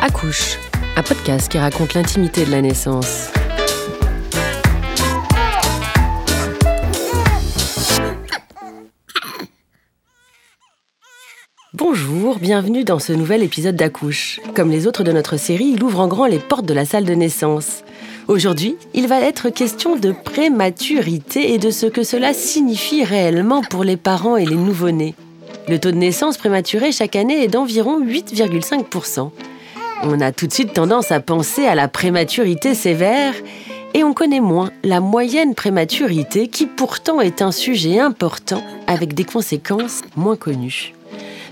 Accouche, un podcast qui raconte l'intimité de la naissance. Bienvenue dans ce nouvel épisode d'Accouche. Comme les autres de notre série, il ouvre en grand les portes de la salle de naissance. Aujourd'hui, il va être question de prématurité et de ce que cela signifie réellement pour les parents et les nouveau-nés. Le taux de naissance prématurée chaque année est d'environ 8,5%. On a tout de suite tendance à penser à la prématurité sévère et on connaît moins la moyenne prématurité qui pourtant est un sujet important avec des conséquences moins connues.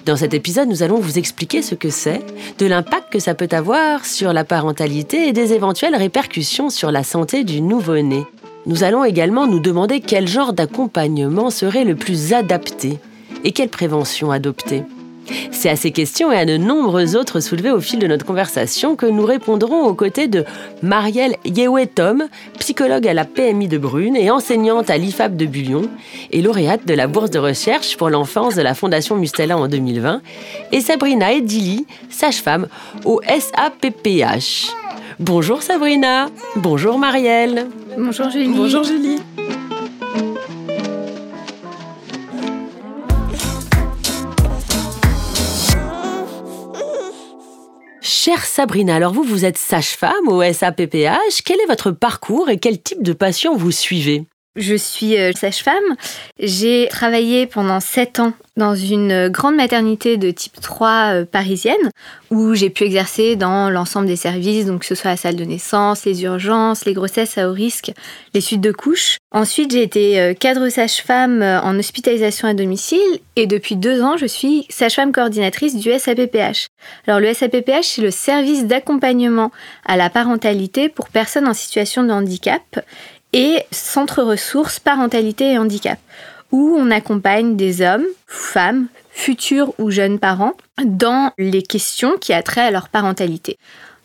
Dans cet épisode, nous allons vous expliquer ce que c'est, de l'impact que ça peut avoir sur la parentalité et des éventuelles répercussions sur la santé du nouveau-né. Nous allons également nous demander quel genre d'accompagnement serait le plus adapté et quelle prévention adopter. C'est à ces questions et à de nombreuses autres soulevées au fil de notre conversation que nous répondrons aux côtés de Marielle Yewetom, psychologue à la PMI de Brune et enseignante à l'IFAB de Bullion et lauréate de la bourse de recherche pour l'enfance de la Fondation Mustela en 2020, et Sabrina Edili, sage-femme au SAPPH. Bonjour Sabrina, bonjour Marielle. Bonjour Julie. Bonjour Julie. Chère Sabrina, alors vous, vous êtes sage-femme au SAPPH. Quel est votre parcours et quel type de patient vous suivez? Je suis euh, sage-femme. J'ai travaillé pendant 7 ans dans une grande maternité de type 3 euh, parisienne où j'ai pu exercer dans l'ensemble des services, donc que ce soit la salle de naissance, les urgences, les grossesses à haut risque, les suites de couches. Ensuite, j'ai été euh, cadre sage-femme en hospitalisation à domicile et depuis deux ans, je suis sage-femme coordinatrice du SAPPH. Alors le SAPPH, c'est le service d'accompagnement à la parentalité pour personnes en situation de handicap et centre ressources parentalité et handicap où on accompagne des hommes, femmes, futurs ou jeunes parents dans les questions qui a trait à leur parentalité.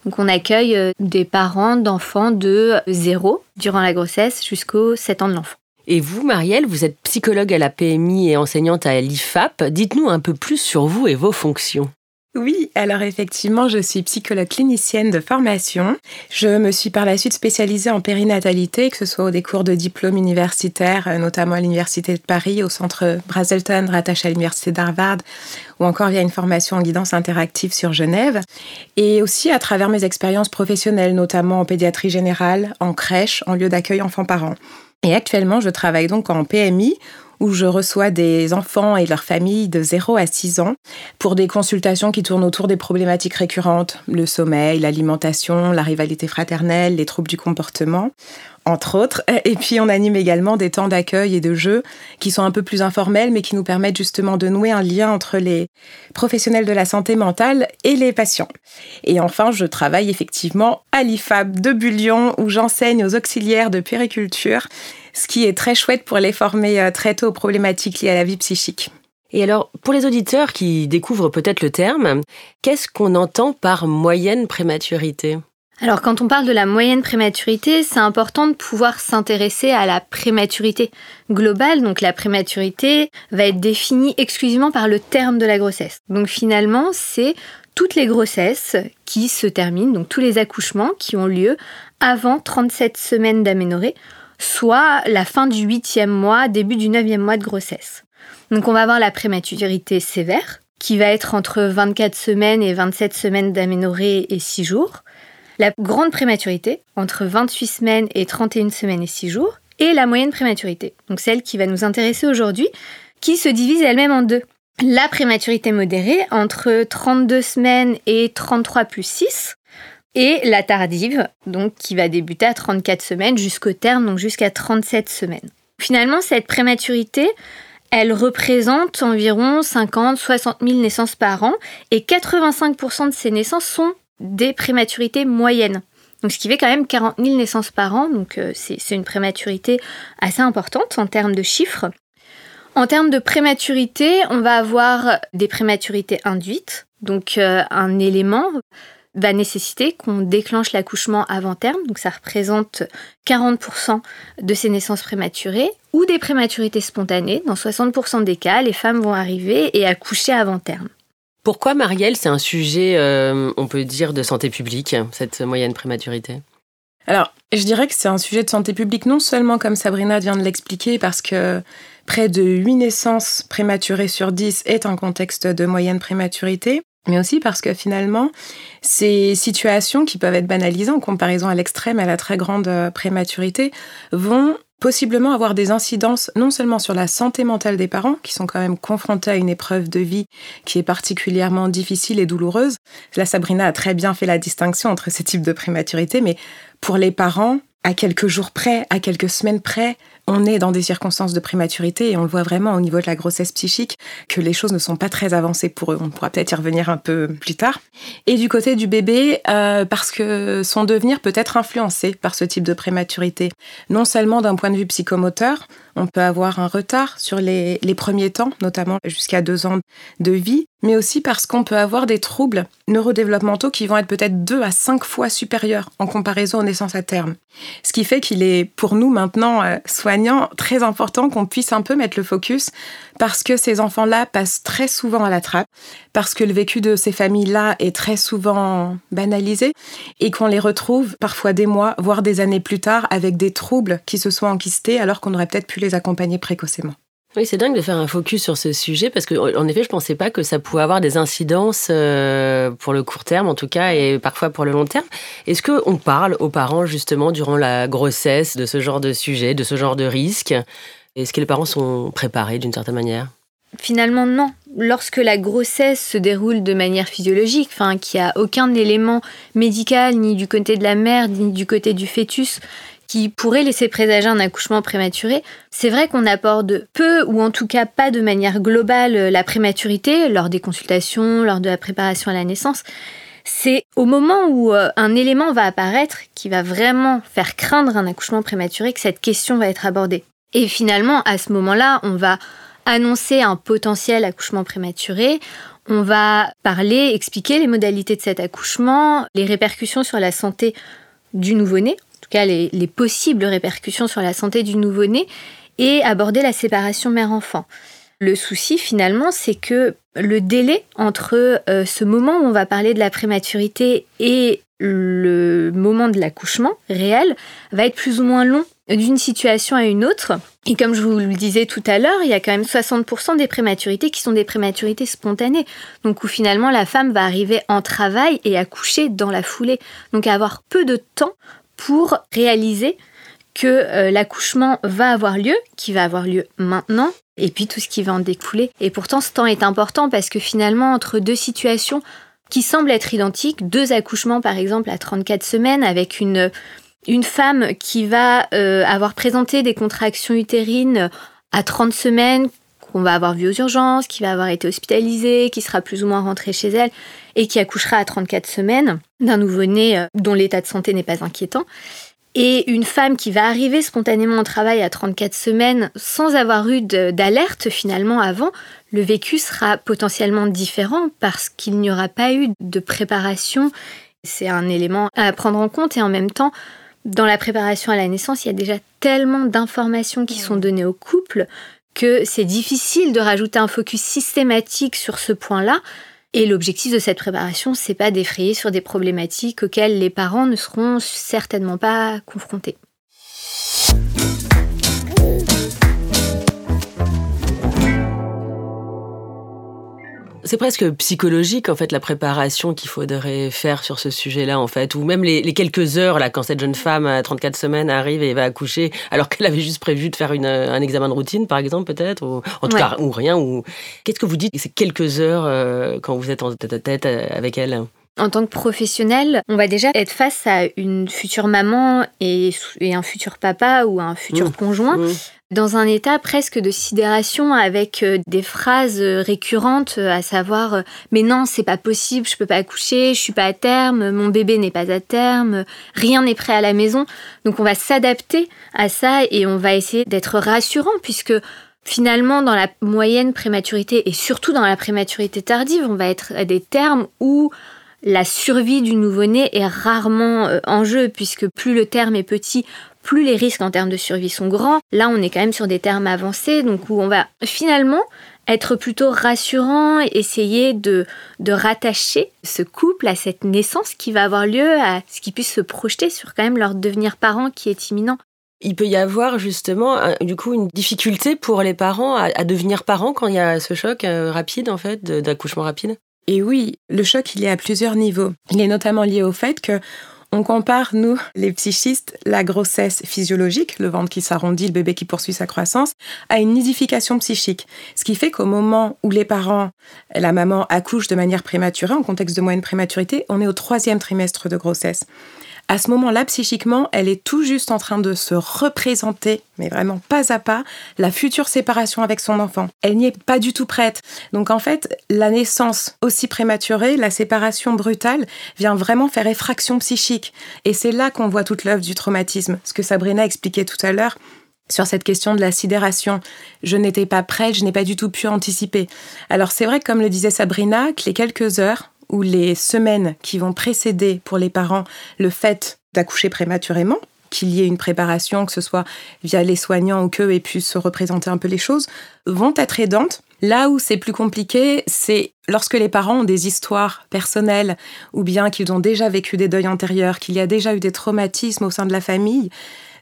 Donc on accueille euh, des parents d'enfants de 0 durant la grossesse jusqu'aux 7 ans de l'enfant. Et vous, Marielle, vous êtes psychologue à la PMI et enseignante à l'IFAP. Dites-nous un peu plus sur vous et vos fonctions. Oui, alors effectivement, je suis psychologue clinicienne de formation. Je me suis par la suite spécialisée en périnatalité, que ce soit des cours de diplôme universitaire, euh, notamment à l'Université de Paris, au centre Brazelton, rattaché à l'Université d'Harvard, ou encore via une formation en guidance interactive sur Genève. Et aussi à travers mes expériences professionnelles, notamment en pédiatrie générale, en crèche, en lieu d'accueil enfants-parents. Et actuellement, je travaille donc en PMI où je reçois des enfants et leurs familles de 0 à 6 ans pour des consultations qui tournent autour des problématiques récurrentes, le sommeil, l'alimentation, la rivalité fraternelle, les troubles du comportement entre autres. Et puis on anime également des temps d'accueil et de jeu qui sont un peu plus informels, mais qui nous permettent justement de nouer un lien entre les professionnels de la santé mentale et les patients. Et enfin, je travaille effectivement à l'IFAB de Bullion, où j'enseigne aux auxiliaires de périculture ce qui est très chouette pour les former euh, très tôt aux problématiques liées à la vie psychique. Et alors, pour les auditeurs qui découvrent peut-être le terme, qu'est-ce qu'on entend par moyenne prématurité? Alors quand on parle de la moyenne prématurité, c'est important de pouvoir s'intéresser à la prématurité globale. Donc la prématurité va être définie exclusivement par le terme de la grossesse. Donc finalement, c'est toutes les grossesses qui se terminent, donc tous les accouchements qui ont lieu avant 37 semaines d'aménorrhée soit la fin du huitième mois, début du neuvième mois de grossesse. Donc on va avoir la prématurité sévère, qui va être entre 24 semaines et 27 semaines d'aménorrhée et 6 jours. La grande prématurité, entre 28 semaines et 31 semaines et 6 jours. Et la moyenne prématurité, donc celle qui va nous intéresser aujourd'hui, qui se divise elle-même en deux. La prématurité modérée, entre 32 semaines et 33 plus 6, et la tardive, donc qui va débuter à 34 semaines jusqu'au terme, donc jusqu'à 37 semaines. Finalement, cette prématurité, elle représente environ 50-60 000 naissances par an et 85% de ces naissances sont des prématurités moyennes. Donc, ce qui fait quand même 40 000 naissances par an, donc euh, c'est une prématurité assez importante en termes de chiffres. En termes de prématurité, on va avoir des prématurités induites, donc euh, un élément va nécessiter qu'on déclenche l'accouchement avant terme, donc ça représente 40% de ces naissances prématurées, ou des prématurités spontanées. Dans 60% des cas, les femmes vont arriver et accoucher avant terme. Pourquoi, Marielle, c'est un sujet, euh, on peut dire, de santé publique, cette moyenne prématurité? Alors, je dirais que c'est un sujet de santé publique, non seulement comme Sabrina vient de l'expliquer, parce que près de 8 naissances prématurées sur 10 est un contexte de moyenne prématurité, mais aussi parce que finalement, ces situations qui peuvent être banalisées en comparaison à l'extrême et à la très grande euh, prématurité vont possiblement avoir des incidences non seulement sur la santé mentale des parents, qui sont quand même confrontés à une épreuve de vie qui est particulièrement difficile et douloureuse. Là, Sabrina a très bien fait la distinction entre ces types de prématurité, mais pour les parents, à quelques jours près, à quelques semaines près, on est dans des circonstances de prématurité et on le voit vraiment au niveau de la grossesse psychique que les choses ne sont pas très avancées pour eux. On pourra peut-être y revenir un peu plus tard. Et du côté du bébé, euh, parce que son devenir peut être influencé par ce type de prématurité, non seulement d'un point de vue psychomoteur, on peut avoir un retard sur les, premiers temps, notamment jusqu'à deux ans de vie, mais aussi parce qu'on peut avoir des troubles neurodéveloppementaux qui vont être peut-être deux à cinq fois supérieurs en comparaison aux naissances à terme. Ce qui fait qu'il est pour nous maintenant euh, très important qu'on puisse un peu mettre le focus parce que ces enfants-là passent très souvent à la trappe, parce que le vécu de ces familles-là est très souvent banalisé et qu'on les retrouve parfois des mois, voire des années plus tard avec des troubles qui se sont enquistés alors qu'on aurait peut-être pu les accompagner précocement. Oui, c'est dingue de faire un focus sur ce sujet parce qu'en effet, je pensais pas que ça pouvait avoir des incidences euh, pour le court terme, en tout cas, et parfois pour le long terme. Est-ce qu'on parle aux parents justement durant la grossesse de ce genre de sujet, de ce genre de risque? Est-ce que les parents sont préparés d'une certaine manière? Finalement, non. Lorsque la grossesse se déroule de manière physiologique, enfin, qu'il n'y a aucun élément médical, ni du côté de la mère, ni du côté du fœtus, qui pourrait laisser présager un accouchement prématuré, c'est vrai qu'on aborde peu ou en tout cas pas de manière globale la prématurité lors des consultations, lors de la préparation à la naissance. C'est au moment où euh, un élément va apparaître qui va vraiment faire craindre un accouchement prématuré que cette question va être abordée. Et finalement, à ce moment-là, on va annoncer un potentiel accouchement prématuré. On va parler, expliquer les modalités de cet accouchement, les répercussions sur la santé du nouveau-né, les, possibles répercussions sur la santé du nouveau-né, et aborder la séparation mère-enfant. Le souci finalement, c'est que le délai entre euh, ce moment où on va parler de la prématurité et le moment de l'accouchement réel va être plus ou moins long d'une situation à une autre. Et comme je vous le disais tout à l'heure, il y a quand même 60% des prématurités qui sont des prématurités spontanées. Donc où finalement la femme va arriver en travail et accoucher dans la foulée. Donc avoir peu de temps pour réaliser que euh, l'accouchement va avoir lieu, qui va avoir lieu maintenant, et puis tout ce qui va en découler. Et pourtant, ce temps est important parce que finalement, entre deux situations qui semblent être identiques, deux accouchements par exemple à 34 semaines avec une, une femme qui va euh, avoir présenté des contractions utérines à 30 semaines, qu'on va avoir vu aux urgences, qui va avoir été hospitalisée, qui sera plus ou moins rentrée chez elle et qui accouchera à 34 semaines d'un nouveau-né euh, dont l'état de santé n'est pas inquiétant. Et une femme qui va arriver spontanément au travail à 34 semaines sans avoir eu d'alerte finalement avant, le vécu sera potentiellement différent parce qu'il n'y aura pas eu de préparation. C'est un élément à prendre en compte et en même temps, dans la préparation à la naissance, il y a déjà tellement d'informations qui sont données au couple que c'est difficile de rajouter un focus systématique sur ce point-là. Et l'objectif de cette préparation, c'est pas d'effrayer sur des problématiques auxquelles les parents ne seront certainement pas confrontés. C'est presque psychologique en fait la préparation qu'il faudrait faire sur ce sujet-là en fait, ou même les, quelques heures là quand cette jeune femme à 34 semaines arrive et va accoucher, alors qu'elle avait juste prévu de faire un examen de routine par exemple peut-être, ou en tout cas ou rien. Ou qu'est-ce que vous dites ces quelques heures euh, quand vous êtes en tête à tête euh, avec elle? En tant que professionnel, on va déjà être face à une future maman et, un futur papa ou un futur mmh. conjoint mmh dans un état presque de sidération avec euh, des phrases euh, récurrentes euh, à savoir mais non c'est pas possible je peux pas accoucher je suis pas à terme mon bébé n'est pas à terme rien n'est prêt à la maison donc on va s'adapter à ça et on va essayer d'être rassurant puisque finalement dans la moyenne prématurité et surtout dans la prématurité tardive on va être à des termes où la survie du nouveau-né est rarement en jeu, puisque plus le terme est petit, plus les risques en termes de survie sont grands. Là, on est quand même sur des termes avancés, donc où on va finalement être plutôt rassurant, essayer de, de rattacher ce couple à cette naissance qui va avoir lieu, à ce qu'ils puissent se projeter sur quand même leur devenir parent qui est imminent. Il peut y avoir justement du coup une difficulté pour les parents à, devenir parents quand il y a ce choc euh, rapide en fait d'accouchement rapide? Et oui, le choc il est à plusieurs niveaux. Il est notamment lié au fait que on compare, nous, les psychistes, la grossesse physiologique, le ventre qui s'arrondit, le bébé qui poursuit sa croissance, à une nidification psychique. Ce qui fait qu'au moment où les parents, la maman accouche de manière prématurée, en contexte de moyenne prématurité, on est au troisième trimestre de grossesse à ce moment-là, psychiquement, elle est tout juste en train de se représenter, mais vraiment pas à pas, la future séparation avec son enfant. Elle n'y est pas du tout prête. Donc en fait, la naissance aussi prématurée, la séparation brutale, vient vraiment faire effraction psychique. Et c'est là qu'on voit toute l'œuvre du traumatisme. Ce que Sabrina expliquait tout à l'heure, sur cette question de la sidération. Je n'étais pas prête, je n'ai pas du tout pu anticiper. Alors c'est vrai, comme le disait Sabrina, que les quelques heures ou les semaines qui vont précéder pour les parents le fait d'accoucher prématurément, qu'il y ait une préparation, que ce soit via les soignants ou qu'eux aient pu se représenter un peu les choses, vont être aidantes. Là où c'est plus compliqué, c'est lorsque les parents ont des histoires personnelles ou bien qu'ils ont déjà vécu des deuils antérieurs, qu'il y a déjà eu des traumatismes au sein de la famille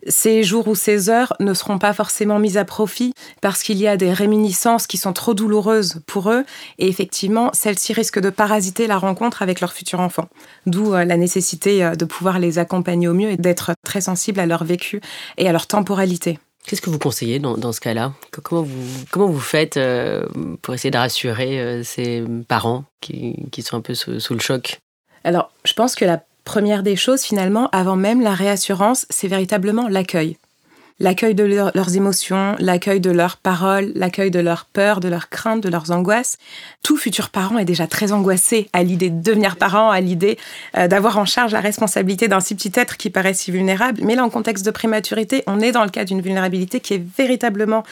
ces jours ou ces heures ne seront pas forcément mises à profit parce qu'il y a des réminiscences qui sont trop douloureuses pour eux et effectivement, celles-ci risquent de parasiter la rencontre avec leur futur enfant. D'où euh, la nécessité euh, de pouvoir les accompagner au mieux et d'être très sensible à leur vécu et à leur temporalité. Qu'est-ce que vous conseillez dans, ce cas-là? Comment vous, comment vous faites euh, pour essayer de rassurer ces parents qui, sont un peu sous le choc? Alors, je pense que la première des choses, finalement, avant même la réassurance, c'est véritablement l'accueil. L'accueil de leurs émotions, l'accueil de leurs paroles, l'accueil de leurs peurs, de leurs craintes, de leurs angoisses. Tout futur parent est déjà très angoissé à l'idée de devenir parent, à l'idée euh, d'avoir en charge la responsabilité d'un si petit être qui paraît si vulnérable. Mais là, en contexte de prématurité, on est dans le cas d'une vulnérabilité qui est véritablement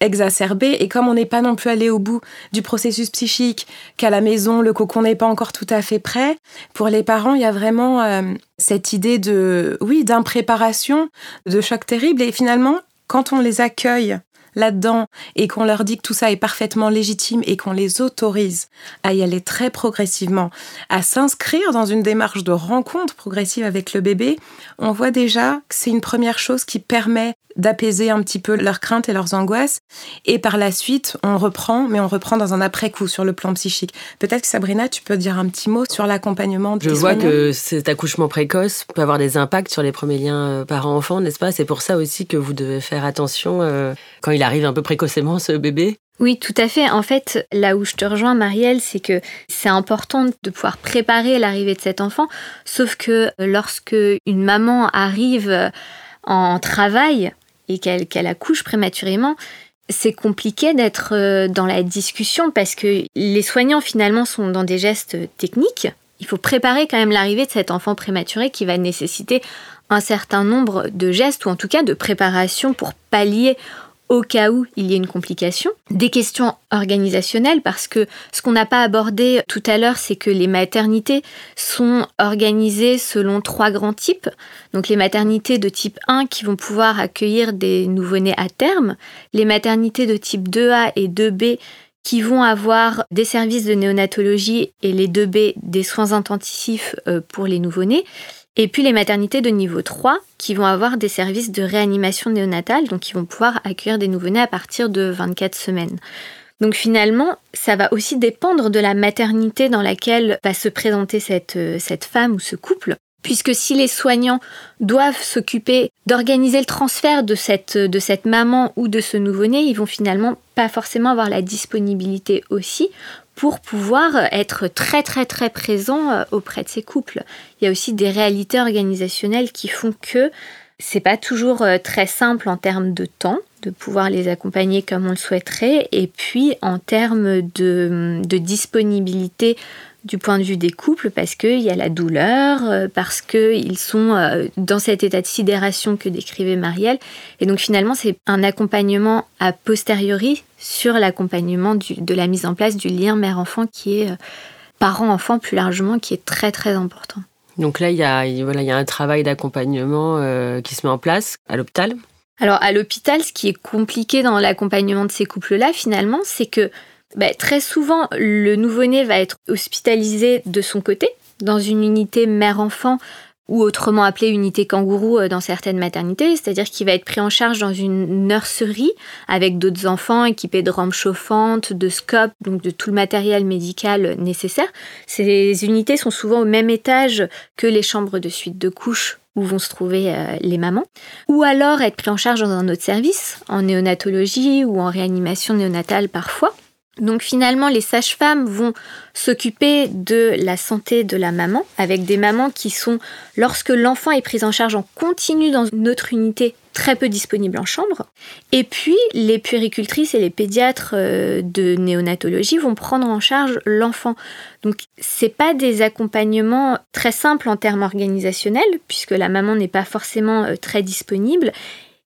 exacerbé. Et comme on n'est pas non plus allé au bout du processus psychique, qu'à la maison, le cocon n'est pas encore tout à fait prêt, pour les parents, il y a vraiment euh, cette idée de, oui, d'impréparation, de choc terrible. Et finalement, quand on les accueille là-dedans et qu'on leur dit que tout ça est parfaitement légitime et qu'on les autorise à y aller très progressivement, à s'inscrire dans une démarche de rencontre progressive avec le bébé, on voit déjà que c'est une première chose qui permet d'apaiser un petit peu leurs craintes et leurs angoisses. Et par la suite, on reprend, mais on reprend dans un après-coup sur le plan psychique. Peut-être que Sabrina, tu peux dire un petit mot sur l'accompagnement Je vois que cet accouchement précoce peut avoir des impacts sur les premiers liens euh, parents-enfants, n'est-ce pas? C'est pour ça aussi que vous devez faire attention euh, quand il arrive un peu précocement, ce bébé oui, tout à fait. En fait, là où je te rejoins, Marielle, c'est que c'est important de pouvoir préparer l'arrivée de cet enfant. Sauf que lorsque une maman arrive en travail, et qu'elle accouche prématurément, c'est compliqué d'être euh, dans la discussion parce que les soignants finalement sont dans des gestes techniques. Il faut préparer quand même l'arrivée de cet enfant prématuré qui va nécessiter un certain nombre de gestes ou en tout cas de préparation pour pallier au cas où il y ait une complication. Des questions organisationnelles parce que ce qu'on n'a pas abordé tout à l'heure, c'est que les maternités sont organisées selon trois grands types. Donc les maternités de type 1 qui vont pouvoir accueillir des nouveau-nés à terme, les maternités de type 2A et 2B qui vont avoir des services de néonatologie et les 2B des soins intensifs euh, pour les nouveau-nés, et puis les maternités de niveau 3 qui vont avoir des services de réanimation néonatale, donc qui vont pouvoir accueillir des nouveau-nés à partir de 24 semaines. Donc finalement, ça va aussi dépendre de la maternité dans laquelle va se présenter cette, euh, cette femme ou ce couple. Puisque si les soignants doivent s'occuper d'organiser le transfert de cette, de cette maman ou de ce nouveau-né, ils vont finalement pas forcément avoir la disponibilité aussi pour pouvoir être très très très présent euh, auprès de ces couples. Il y a aussi des réalités organisationnelles qui font que c'est pas toujours euh, très simple en termes de temps de pouvoir les accompagner comme on le souhaiterait et puis en termes de, de disponibilité du point de vue des couples parce qu'il y a la douleur, euh, parce qu'ils sont euh, dans cet état de sidération que décrivait Marielle. Et donc finalement, c'est un accompagnement a posteriori sur l'accompagnement de la mise en place du lien mère-enfant qui est euh, parents-enfants plus largement qui est très très important. Donc là, il y a, voilà, il y a un travail d'accompagnement euh, qui se met en place à l'hôpital. Alors à l'hôpital, ce qui est compliqué dans l'accompagnement de ces couples-là, finalement, c'est que bah, très souvent, le nouveau-né va être hospitalisé de son côté, dans une unité mère-enfant ou autrement appelée unité kangourou euh, dans certaines maternités, c'est-à-dire qu'il va être pris en charge dans une nurserie avec d'autres enfants équipés de rampes chauffantes, de scopes, donc de tout le matériel médical nécessaire. Ces unités sont souvent au même étage que les chambres de suite de couches où vont se trouver euh, les mamans, ou alors être pris en charge dans un autre service, en néonatologie ou en réanimation néonatale parfois. Donc finalement, les sages-femmes vont s'occuper de la santé de la maman, avec des mamans qui sont, lorsque l'enfant est pris en charge en continu dans une autre unité, très peu disponibles en chambre. Et puis, les puéricultrices et les pédiatres euh, de néonatologie vont prendre en charge l'enfant. Donc, c'est pas des accompagnements très simples en termes organisationnels, puisque la maman n'est pas forcément euh, très disponible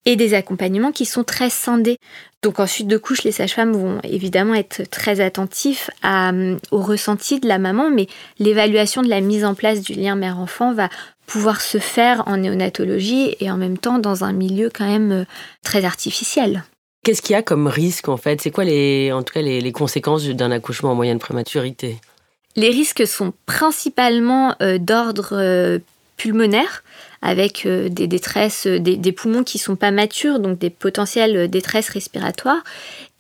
et des accompagnements qui sont très scindés. Donc ensuite de couche, les sages-femmes vont évidemment être très attentifs euh, au ressenti de la maman, mais l'évaluation de la mise en place du lien mère-enfant va pouvoir se faire en néonatologie et en même temps dans un milieu quand même euh, très artificiel. Qu'est-ce qu'il y a comme risque en fait? C'est quoi les, en tout cas les, conséquences d'un accouchement en moyenne prématurité? Les risques sont principalement euh, d'ordre pulmonaire avec euh, des détresses, euh, des, poumons qui sont pas matures, donc des potentielles euh, détresses respiratoires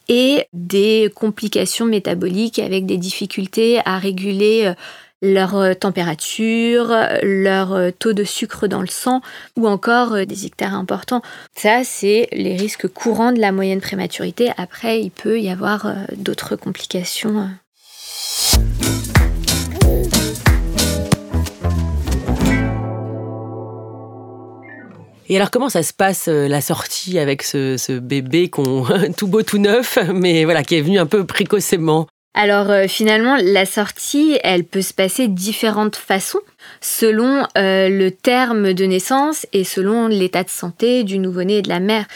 et des complications métaboliques avec des difficultés à réguler leur température, leur taux de sucre dans le sang ou encore des ictères importants. Ça, c'est les risques courants de la moyenne prématurité. Après, il peut y avoir d'autres complications. Et alors, comment ça se passe euh, la sortie avec ce, bébé qu'on tout beau, tout neuf, mais voilà, qui est venu un peu précocement? Alors euh, finalement, la sortie, elle peut se passer de différentes façons selon euh, le terme de naissance et selon l'état de santé du nouveau-né et de la mère.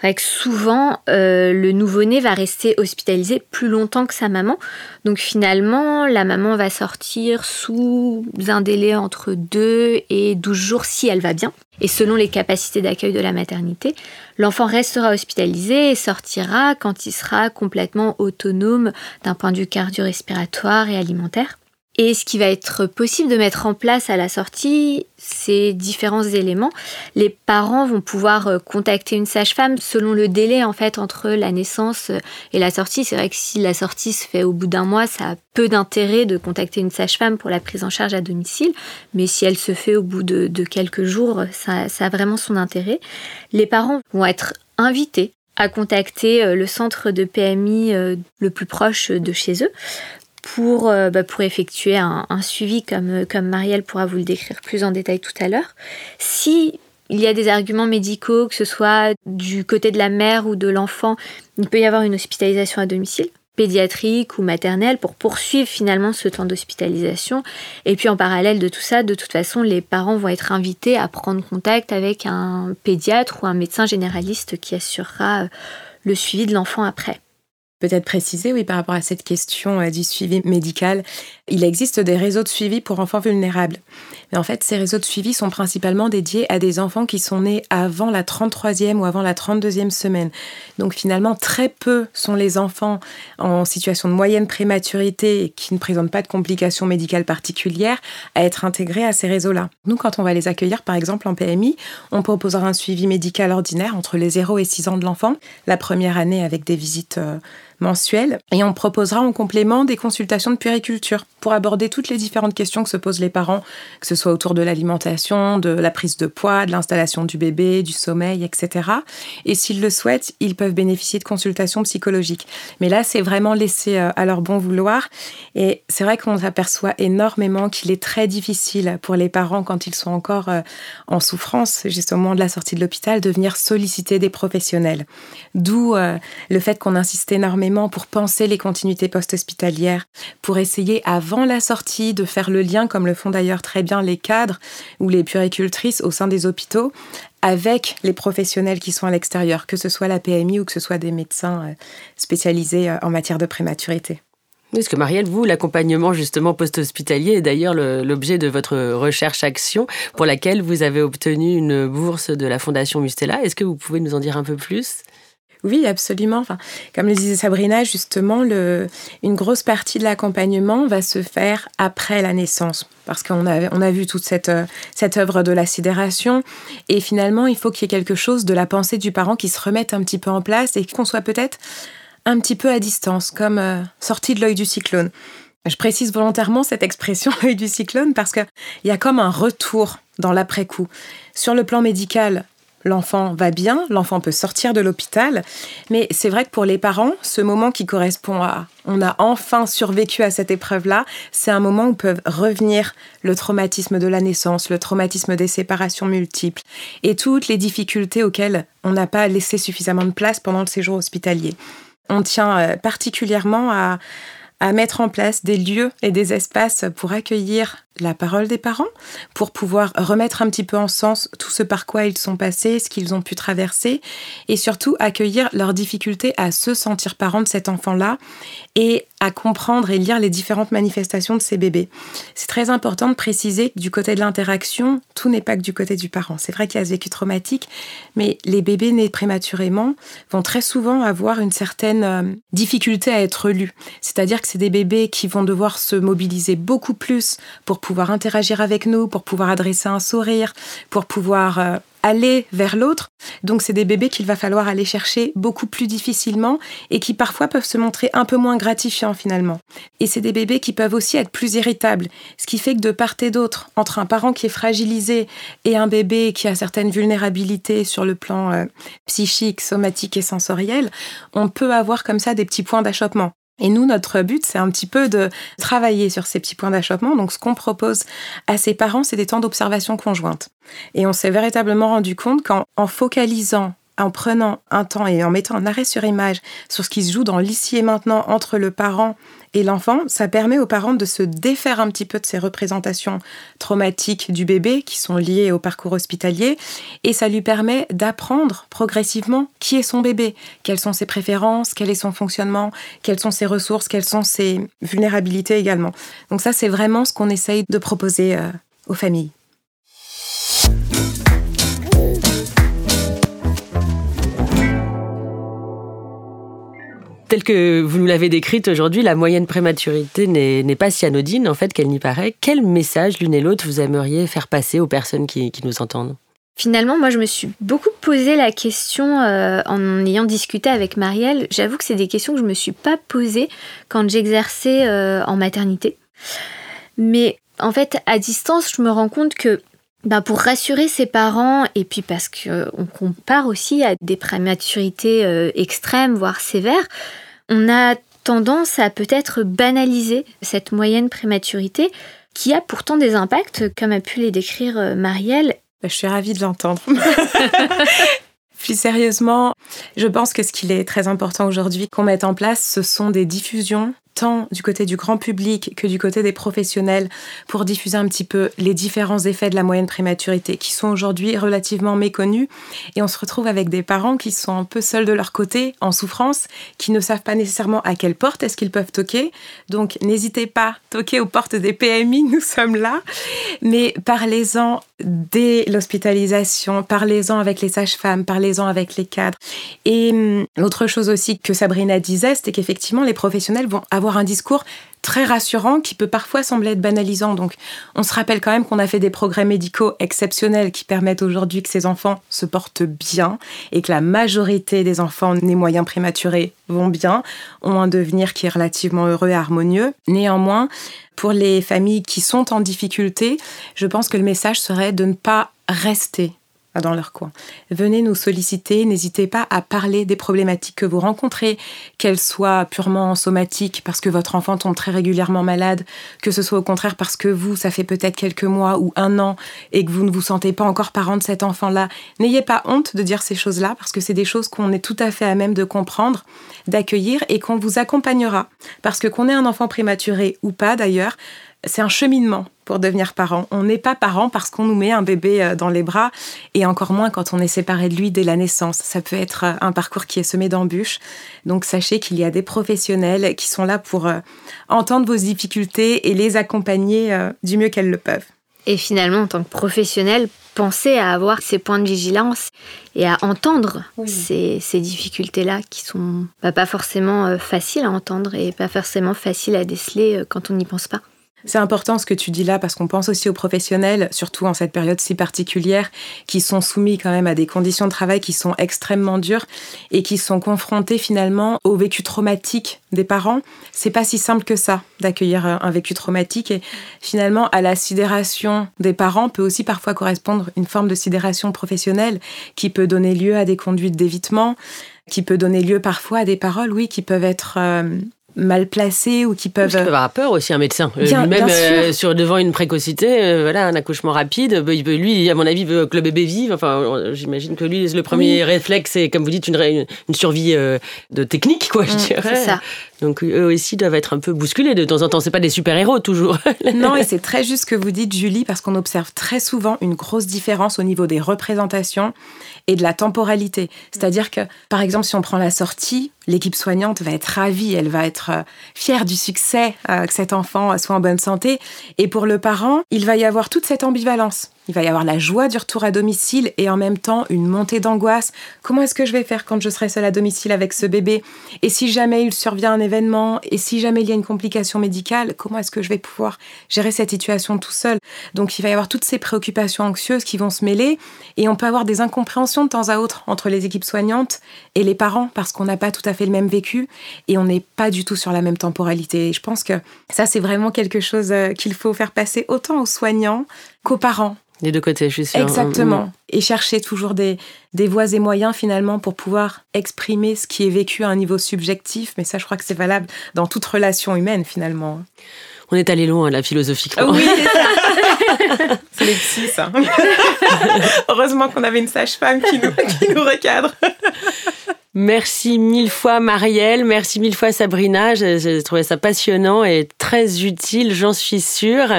C'est vrai que souvent, euh, le nouveau-né va rester hospitalisé plus longtemps que sa maman. Donc finalement, la maman va sortir sous un délai entre 2 et 12 jours si elle va bien. Et selon les capacités d'accueil de la maternité, l'enfant restera hospitalisé et sortira quand il sera complètement autonome d'un point de vue cardio-respiratoire et alimentaire. Et ce qui va être possible de mettre en place à la sortie, c'est différents éléments. Les parents vont pouvoir euh, contacter une sage-femme selon le délai en fait entre la naissance euh, et la sortie. C'est vrai que si la sortie se fait au bout d'un mois, ça a peu d'intérêt de contacter une sage-femme pour la prise en charge à domicile. Mais si elle se fait au bout de, quelques jours, ça, ça a vraiment son intérêt. Les parents vont être invités à contacter euh, le centre de PMI le plus proche de chez eux pour, euh, bah, pour effectuer un, suivi comme, comme Marielle pourra vous le décrire plus en détail tout à l'heure. Si il y a des arguments médicaux, que ce soit du côté de la mère ou de l'enfant, il peut y avoir une hospitalisation à domicile pédiatrique ou maternelle pour poursuivre finalement ce temps d'hospitalisation. Et puis en parallèle de tout ça, de toute façon, les parents vont être invités à prendre contact avec un pédiatre ou un médecin généraliste qui assurera euh, le suivi de l'enfant après. Peut-être préciser, oui, par rapport à cette question euh, du suivi médical, il existe des réseaux de suivi pour enfants vulnérables. Mais en fait, ces réseaux de suivi sont principalement dédiés à des enfants qui sont nés avant la 33e ou avant la 32e semaine. Donc finalement, très peu sont les enfants en situation de moyenne prématurité et qui ne présentent pas de complications médicales particulières à être intégrés à ces réseaux-là. Nous, quand on va les accueillir, par exemple, en PMI, on proposera un suivi médical ordinaire entre les 0 et 6 ans de l'enfant, la première année avec des visites euh, et on proposera en complément des consultations de puériculture pour aborder toutes les différentes questions que se posent les parents, que ce soit autour de l'alimentation, de la prise de poids, de l'installation du bébé, du sommeil, etc. Et s'ils le souhaitent, ils peuvent bénéficier de consultations psychologiques. Mais là, c'est vraiment laissé euh, à leur bon vouloir. Et c'est vrai qu'on s'aperçoit énormément qu'il est très difficile pour les parents, quand ils sont encore euh, en souffrance, juste au moment de la sortie de l'hôpital, de venir solliciter des professionnels. D'où euh, le fait qu'on insiste énormément pour penser les continuités post-hospitalières, pour essayer avant la sortie de faire le lien, comme le font d'ailleurs très bien les cadres ou les puricultrices au sein des hôpitaux, avec les professionnels qui sont à l'extérieur, que ce soit la PMI ou que ce soit des médecins euh, spécialisés euh, en matière de prématurité. Est-ce que Marielle, vous, l'accompagnement justement post-hospitalier est d'ailleurs l'objet de votre recherche-action pour laquelle vous avez obtenu une bourse de la Fondation Mustela. Est-ce que vous pouvez nous en dire un peu plus? Oui, absolument. Enfin, comme le disait Sabrina, justement, une grosse partie de l'accompagnement va se faire après la naissance, parce qu'on a, on a vu toute cette, cette œuvre de la sidération. Et finalement, il faut qu'il y ait quelque chose de la pensée du parent qui se remette un petit peu en place et qu'on soit peut-être un petit peu à distance, comme euh, sorti de l'œil du cyclone. Je précise volontairement cette expression œil du cyclone parce qu'il y a comme un retour dans l'après-coup. Sur le plan médical, l'enfant va bien, l'enfant peut sortir de l'hôpital, mais c'est vrai que pour les parents, ce moment qui correspond à on a enfin survécu à cette épreuve-là, c'est un moment où peuvent revenir le traumatisme de la naissance, le traumatisme des séparations multiples et toutes les difficultés auxquelles on n'a pas laissé suffisamment de place pendant le séjour hospitalier. On tient euh, particulièrement à, mettre en place des lieux et des espaces pour accueillir la parole des parents, pour pouvoir remettre un petit peu en sens tout ce par quoi ils sont passés, ce qu'ils ont pu traverser, et surtout accueillir leurs difficultés à se sentir parents de cet enfant-là et à comprendre et lire les différentes manifestations de ces bébés. C'est très important de préciser que du côté de l'interaction, tout n'est pas que du côté du parent. C'est vrai qu'il y a ce vécu traumatique, mais les bébés nés prématurément vont très souvent avoir une certaine euh, difficulté à être lus. C'est-à-dire que c'est des bébés qui vont devoir se mobiliser beaucoup plus pour pouvoir interagir avec nous, pour pouvoir adresser un sourire, pour pouvoir euh, aller vers l'autre. Donc c'est des bébés qu'il va falloir aller chercher beaucoup plus difficilement et qui parfois peuvent se montrer un peu moins gratifiants finalement. Et c'est des bébés qui peuvent aussi être plus irritables, ce qui fait que de part et d'autre, entre un parent qui est fragilisé et un bébé qui a certaines vulnérabilités sur le plan euh, psychique, somatique et sensoriel, on peut avoir comme ça des petits points d'achoppement. Et nous, notre but, c'est un petit peu de travailler sur ces petits points d'achoppement. Donc, ce qu'on propose à ces parents, c'est des temps d'observation conjointe. Et on s'est véritablement rendu compte qu'en focalisant en prenant un temps et en mettant un arrêt sur image sur ce qui se joue dans l'ici et maintenant entre le parent et l'enfant, ça permet aux parents de se défaire un petit peu de ces représentations traumatiques du bébé qui sont liées au parcours hospitalier et ça lui permet d'apprendre progressivement qui est son bébé, quelles sont ses préférences, quel est son fonctionnement, quelles sont ses ressources, quelles sont ses vulnérabilités également. Donc ça, c'est vraiment ce qu'on essaye de proposer euh, aux familles. Telle que vous nous l'avez décrite aujourd'hui, la moyenne prématurité n'est pas si anodine en fait qu'elle n'y paraît. Quel message l'une et l'autre vous aimeriez faire passer aux personnes qui, nous entendent? Finalement, moi, je me suis beaucoup posé la question euh, en ayant discuté avec Marielle. J'avoue que c'est des questions que je ne me suis pas posées quand j'exerçais euh, en maternité. Mais en fait, à distance, je me rends compte que ben pour rassurer ses parents, et puis parce qu'on compare aussi à des prématurités euh, extrêmes, voire sévères, on a tendance à peut-être banaliser cette moyenne prématurité qui a pourtant des impacts, comme a pu les décrire euh, Marielle. Bah, je suis ravie de l'entendre. Plus sérieusement, je pense que ce qu'il est très important aujourd'hui qu'on mette en place, ce sont des diffusions du côté du grand public que du côté des professionnels pour diffuser un petit peu les différents effets de la moyenne prématurité qui sont aujourd'hui relativement méconnus. Et on se retrouve avec des parents qui sont un peu seuls de leur côté en souffrance qui ne savent pas nécessairement à quelle porte est-ce qu'ils peuvent toquer. Donc n'hésitez pas toquer aux portes des PMI nous sommes là. Mais parlez-en dès l'hospitalisation parlez-en avec les sages-femmes parlez-en avec les cadres et hum, l'autre chose aussi que Sabrina disait c'était qu'effectivement les professionnels vont avoir avoir un discours très rassurant qui peut parfois sembler être banalisant. Donc, on se rappelle quand même qu'on a fait des progrès médicaux exceptionnels qui permettent aujourd'hui que ces enfants se portent bien et que la majorité des enfants nés moyens prématurés vont bien, ont un devenir qui est relativement heureux et harmonieux. Néanmoins, pour les familles qui sont en difficulté, je pense que le message serait de ne pas rester dans leur coin. Venez nous solliciter, n'hésitez pas à parler des problématiques que vous rencontrez, qu'elles soient purement somatiques parce que votre enfant tombe très régulièrement malade, que ce soit au contraire parce que vous, ça fait peut-être quelques mois ou un an et que vous ne vous sentez pas encore parent de cet enfant-là. N'ayez pas honte de dire ces choses-là parce que c'est des choses qu'on est tout à fait à même de comprendre, d'accueillir et qu'on vous accompagnera. Parce que qu'on ait un enfant prématuré ou pas d'ailleurs, c'est un cheminement pour devenir parent. On n'est pas parent parce qu'on nous met un bébé euh, dans les bras et encore moins quand on est séparé de lui dès la naissance. Ça peut être euh, un parcours qui est semé d'embûches. Donc sachez qu'il y a des professionnels qui sont là pour euh, entendre vos difficultés et les accompagner du mieux qu'elles le peuvent. Et finalement, en tant que professionnel, pensez à avoir ces points de vigilance et à entendre ces, difficultés-là qui sont bah, pas forcément faciles à entendre et pas forcément faciles à déceler quand on n'y pense pas. C'est important ce que tu dis là parce qu'on pense aussi aux professionnels, surtout en cette période si particulière, qui sont soumis quand même à des conditions de travail qui sont extrêmement dures et qui sont confrontés finalement au vécu traumatique des parents. C'est pas si simple que ça d'accueillir un vécu traumatique et finalement à la sidération des parents peut aussi parfois correspondre une forme de sidération professionnelle qui peut donner lieu à des conduites d'évitement, qui peut donner lieu parfois à des paroles, oui, qui peuvent être euh, mal placés ou qui peuvent. Parce avoir peur aussi un médecin. Euh, lui-même euh, sur devant une précocité, euh, voilà, un accouchement rapide. Bah, lui, à mon avis, veut que le bébé vive. Enfin, j'imagine que lui, le premier réflexe, c'est comme vous dites une, une survie de technique, quoi. Je mm, dirais. C'est ça. Donc eux aussi doivent être un peu bousculés de temps en temps. C'est pas des super-héros toujours. non, et c'est très juste ce que vous dites, Julie, parce qu'on observe très souvent une grosse différence au niveau des représentations et de la temporalité. C'est-à-dire que, par exemple, si on prend la sortie, l'équipe soignante va être ravie, elle va être euh, fière du succès euh, que cet enfant soit en bonne santé. Et pour le parent, il va y avoir toute cette ambivalence. Il va y avoir la joie du retour à domicile et en même temps une montée d'angoisse. Comment est-ce que je vais faire quand je serai seule à domicile avec ce bébé? Et si jamais il survient un événement Et si jamais il y a une complication médicale Comment est-ce que je vais pouvoir gérer cette situation tout seul? Donc il va y avoir toutes ces préoccupations anxieuses qui vont se mêler et on peut avoir des incompréhensions de temps à autre entre les équipes soignantes et les parents parce qu'on n'a pas tout à fait le même vécu et on n'est pas du tout sur la même temporalité. Et je pense que ça c'est vraiment quelque chose euh, qu'il faut faire passer autant aux soignants qu'aux parents. Des deux côtés, je suis sûre. Exactement. Mm. Et chercher toujours des, des voies et moyens finalement pour pouvoir exprimer ce qui est vécu à un niveau subjectif. Mais ça, je crois que c'est valable dans toute relation humaine finalement. On est allé loin, la philosophie. Oui, c'est les psys, ça. Heureusement qu'on avait une sage-femme qui nous, qui nous recadre. Merci mille fois Marielle, merci mille fois Sabrina. J'ai trouvé ça passionnant et très utile, j'en suis sûre.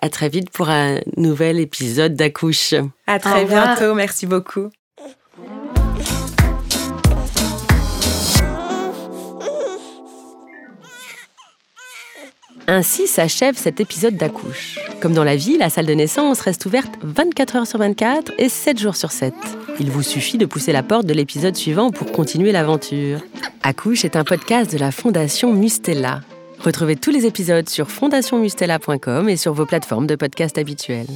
À très vite pour un nouvel épisode d'Accouche. À très bientôt, merci beaucoup. Ainsi s'achève cet épisode d'Accouche. Comme dans la vie, la salle de naissance reste ouverte 24 heures sur 24 et 7 jours sur 7. Il vous suffit de pousser la porte de l'épisode suivant pour continuer l'aventure. Accouche est un podcast de la Fondation Mustella. Retrouvez tous les épisodes sur fondationmustella.com et sur vos plateformes de podcast habituelles.